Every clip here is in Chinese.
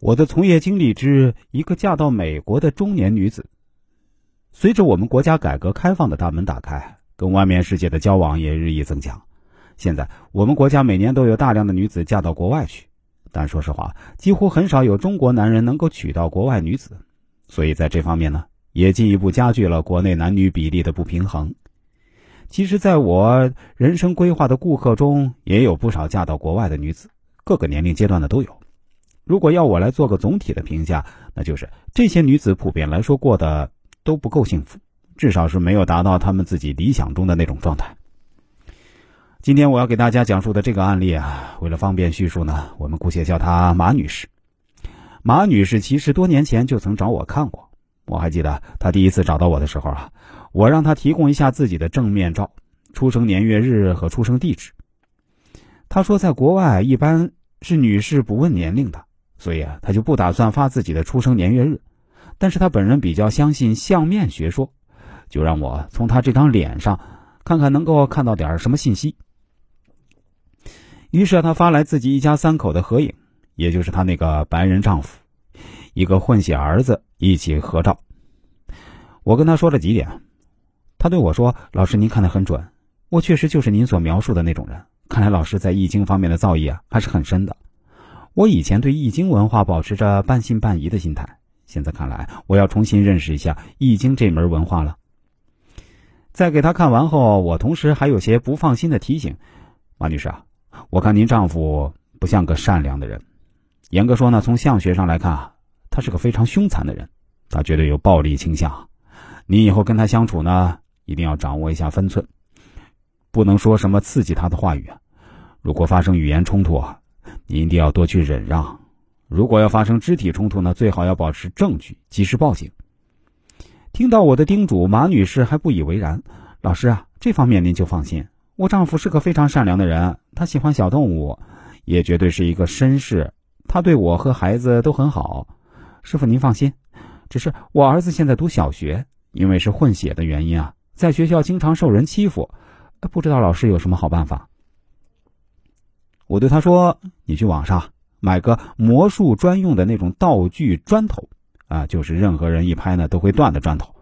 我的从业经历之一个嫁到美国的中年女子。随着我们国家改革开放的大门打开，跟外面世界的交往也日益增强。现在我们国家每年都有大量的女子嫁到国外去，但说实话，几乎很少有中国男人能够娶到国外女子。所以在这方面呢，也进一步加剧了国内男女比例的不平衡。其实，在我人生规划的顾客中，也有不少嫁到国外的女子，各个年龄阶段的都有。如果要我来做个总体的评价，那就是这些女子普遍来说过的。都不够幸福，至少是没有达到她们自己理想中的那种状态。今天我要给大家讲述的这个案例啊，为了方便叙述呢，我们姑且叫她马女士。马女士其实多年前就曾找我看过，我还记得她第一次找到我的时候啊，我让她提供一下自己的正面照、出生年月日和出生地址。她说，在国外一般是女士不问年龄的，所以啊，他就不打算发自己的出生年月日。但是他本人比较相信相面学说，就让我从他这张脸上看看能够看到点什么信息。于是他发来自己一家三口的合影，也就是他那个白人丈夫，一个混血儿子一起合照。我跟他说了几点，他对我说：“老师，您看的很准，我确实就是您所描述的那种人。看来老师在易经方面的造诣啊还是很深的。我以前对易经文化保持着半信半疑的心态。”现在看来，我要重新认识一下《易经》这门文化了。在给他看完后，我同时还有些不放心的提醒：“马女士啊，我看您丈夫不像个善良的人。严格说呢，从相学上来看，他是个非常凶残的人，他绝对有暴力倾向。你以后跟他相处呢，一定要掌握一下分寸，不能说什么刺激他的话语。如果发生语言冲突，你一定要多去忍让。”如果要发生肢体冲突呢，最好要保持证据，及时报警。听到我的叮嘱，马女士还不以为然。老师啊，这方面您就放心，我丈夫是个非常善良的人，他喜欢小动物，也绝对是一个绅士，他对我和孩子都很好。师傅您放心，只是我儿子现在读小学，因为是混血的原因啊，在学校经常受人欺负，不知道老师有什么好办法。我对他说：“你去网上。”买个魔术专用的那种道具砖头，啊，就是任何人一拍呢都会断的砖头，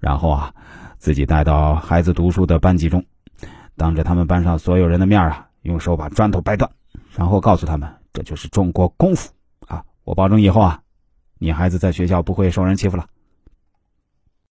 然后啊，自己带到孩子读书的班级中，当着他们班上所有人的面啊，用手把砖头掰断，然后告诉他们这就是中国功夫啊！我保证以后啊，你孩子在学校不会受人欺负了。